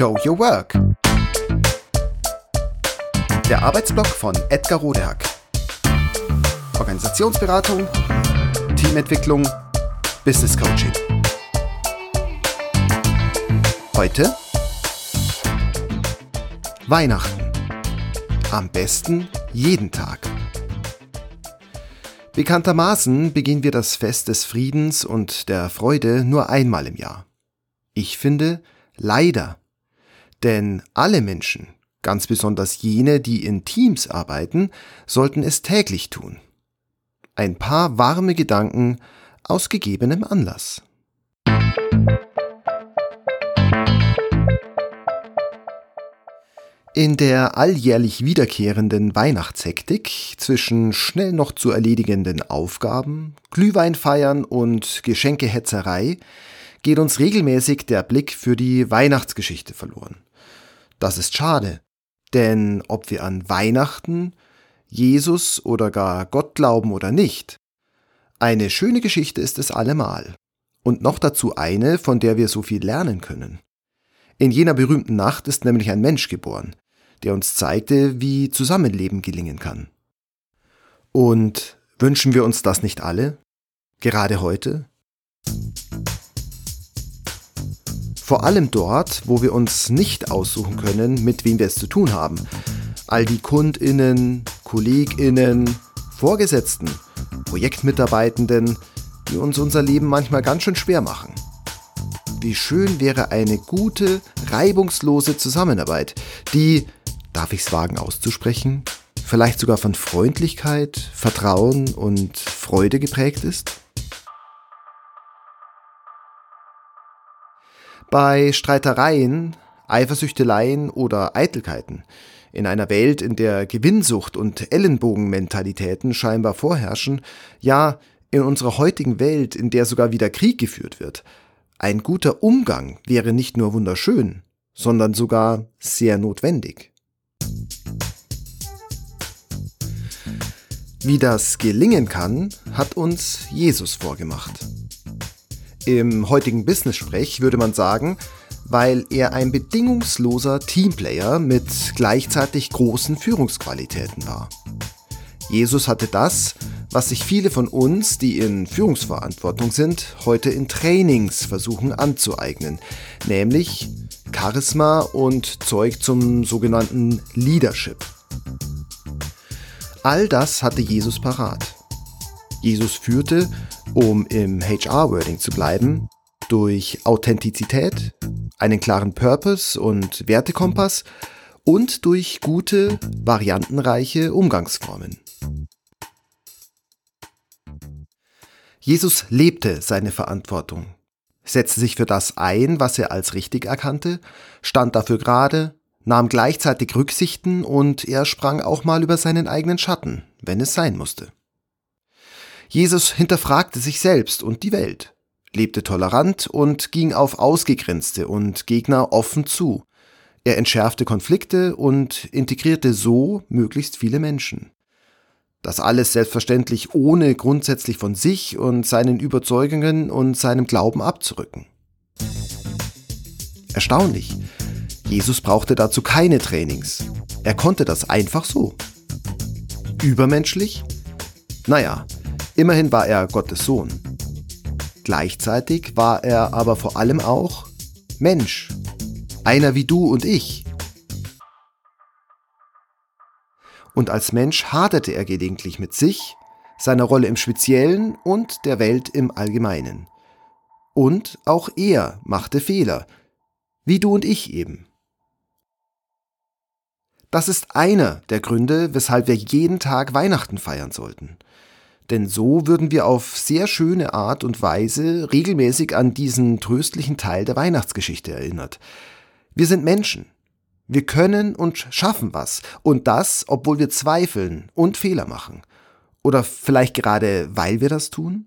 Show Your Work. Der Arbeitsblock von Edgar Rodehack. Organisationsberatung, Teamentwicklung, Business Coaching. Heute Weihnachten. Am besten jeden Tag. Bekanntermaßen begehen wir das Fest des Friedens und der Freude nur einmal im Jahr. Ich finde, leider. Denn alle Menschen, ganz besonders jene, die in Teams arbeiten, sollten es täglich tun. Ein paar warme Gedanken aus gegebenem Anlass. In der alljährlich wiederkehrenden Weihnachtshektik zwischen schnell noch zu erledigenden Aufgaben, Glühweinfeiern und Geschenkehetzerei geht uns regelmäßig der Blick für die Weihnachtsgeschichte verloren. Das ist schade, denn ob wir an Weihnachten, Jesus oder gar Gott glauben oder nicht, eine schöne Geschichte ist es allemal. Und noch dazu eine, von der wir so viel lernen können. In jener berühmten Nacht ist nämlich ein Mensch geboren, der uns zeigte, wie Zusammenleben gelingen kann. Und wünschen wir uns das nicht alle? Gerade heute? Vor allem dort, wo wir uns nicht aussuchen können, mit wem wir es zu tun haben. All die Kundinnen, Kolleginnen, Vorgesetzten, Projektmitarbeitenden, die uns unser Leben manchmal ganz schön schwer machen. Wie schön wäre eine gute, reibungslose Zusammenarbeit, die darf ich es wagen auszusprechen, vielleicht sogar von Freundlichkeit, Vertrauen und Freude geprägt ist? Bei Streitereien, Eifersüchteleien oder Eitelkeiten, in einer Welt, in der Gewinnsucht und Ellenbogenmentalitäten scheinbar vorherrschen, ja, in unserer heutigen Welt, in der sogar wieder Krieg geführt wird, ein guter Umgang wäre nicht nur wunderschön, sondern sogar sehr notwendig. Wie das gelingen kann, hat uns Jesus vorgemacht. Im heutigen Business-Sprech würde man sagen, weil er ein bedingungsloser Teamplayer mit gleichzeitig großen Führungsqualitäten war. Jesus hatte das, was sich viele von uns, die in Führungsverantwortung sind, heute in Trainings versuchen anzueignen, nämlich Charisma und Zeug zum sogenannten Leadership. All das hatte Jesus parat. Jesus führte, um im HR-Wording zu bleiben, durch Authentizität, einen klaren Purpose und Wertekompass und durch gute, variantenreiche Umgangsformen. Jesus lebte seine Verantwortung, setzte sich für das ein, was er als richtig erkannte, stand dafür gerade, nahm gleichzeitig Rücksichten und er sprang auch mal über seinen eigenen Schatten, wenn es sein musste. Jesus hinterfragte sich selbst und die Welt, lebte tolerant und ging auf Ausgegrenzte und Gegner offen zu. Er entschärfte Konflikte und integrierte so möglichst viele Menschen. Das alles selbstverständlich ohne grundsätzlich von sich und seinen Überzeugungen und seinem Glauben abzurücken. Erstaunlich. Jesus brauchte dazu keine Trainings. Er konnte das einfach so. Übermenschlich? Naja, immerhin war er Gottes Sohn. Gleichzeitig war er aber vor allem auch Mensch. Einer wie du und ich. und als Mensch haderte er gelegentlich mit sich, seiner Rolle im Speziellen und der Welt im Allgemeinen. Und auch er machte Fehler, wie du und ich eben. Das ist einer der Gründe, weshalb wir jeden Tag Weihnachten feiern sollten. Denn so würden wir auf sehr schöne Art und Weise regelmäßig an diesen tröstlichen Teil der Weihnachtsgeschichte erinnert. Wir sind Menschen, wir können und schaffen was. Und das, obwohl wir zweifeln und Fehler machen. Oder vielleicht gerade, weil wir das tun?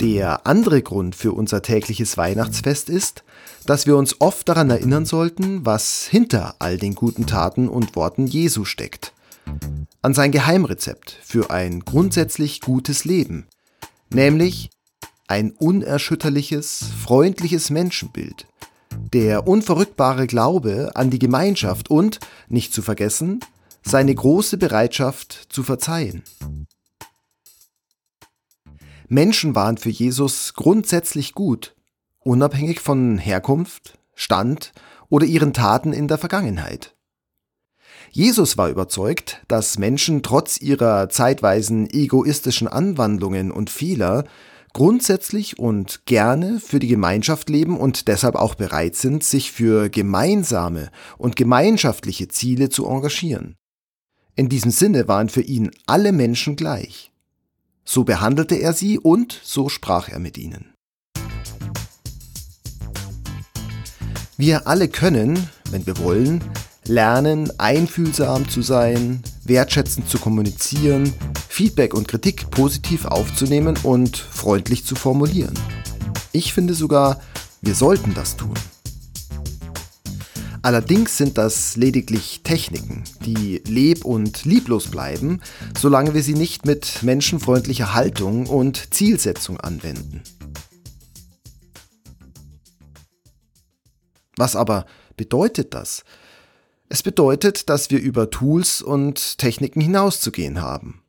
Der andere Grund für unser tägliches Weihnachtsfest ist, dass wir uns oft daran erinnern sollten, was hinter all den guten Taten und Worten Jesu steckt. An sein Geheimrezept für ein grundsätzlich gutes Leben, nämlich ein unerschütterliches, freundliches Menschenbild – Der unverrückbare Glaube an die Gemeinschaft und, nicht zu vergessen, seine große Bereitschaft zu verzeihen. Menschen waren für Jesus grundsätzlich gut, unabhängig von Herkunft, Stand oder ihren Taten in der Vergangenheit. Jesus war überzeugt, dass Menschen trotz ihrer zeitweisen egoistischen Anwandlungen und Fehler grundsätzlich und gerne für die Gemeinschaft leben und deshalb auch bereit sind, sich für gemeinsame und gemeinschaftliche Ziele zu engagieren. In diesem Sinne waren für ihn alle Menschen gleich. So behandelte er sie und so sprach er mit ihnen. Wir alle können, wenn wir wollen, lernen, einfühlsam zu sein, wertschätzend zu kommunizieren, Feedback und Kritik positiv aufzunehmen und freundlich zu formulieren. Ich finde sogar, wir sollten das tun. Allerdings sind das lediglich Techniken, die leb- und lieblos bleiben, solange wir sie nicht mit menschenfreundlicher Haltung und Zielsetzung anwenden. Was aber bedeutet das? Es bedeutet, dass wir über Tools und Techniken hinauszugehen haben.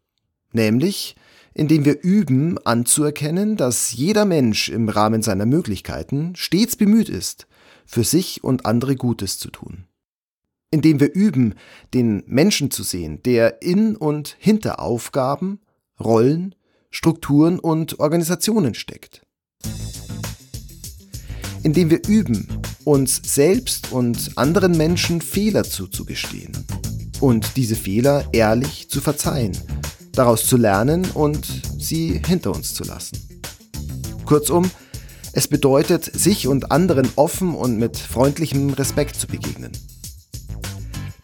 Nämlich, indem wir üben anzuerkennen, dass jeder Mensch im Rahmen seiner Möglichkeiten stets bemüht ist, für sich und andere Gutes zu tun. Indem wir üben, den Menschen zu sehen, der in und hinter Aufgaben, Rollen, Strukturen und Organisationen steckt. Indem wir üben, uns selbst und anderen Menschen Fehler zuzugestehen und diese Fehler ehrlich zu verzeihen, daraus zu lernen und sie hinter uns zu lassen. Kurzum, es bedeutet, sich und anderen offen und mit freundlichem Respekt zu begegnen.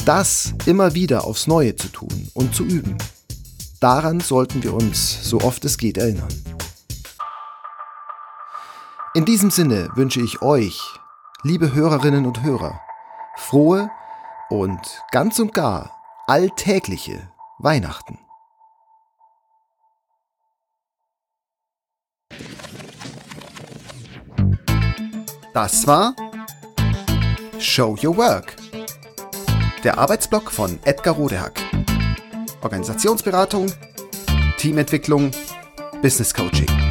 Das immer wieder aufs Neue zu tun und zu üben. Daran sollten wir uns so oft es geht erinnern. In diesem Sinne wünsche ich euch, liebe Hörerinnen und Hörer, frohe und ganz und gar alltägliche Weihnachten. Das war Show Your Work, der Arbeitsblock von Edgar Rodehack. Organisationsberatung, Teamentwicklung, Business Coaching.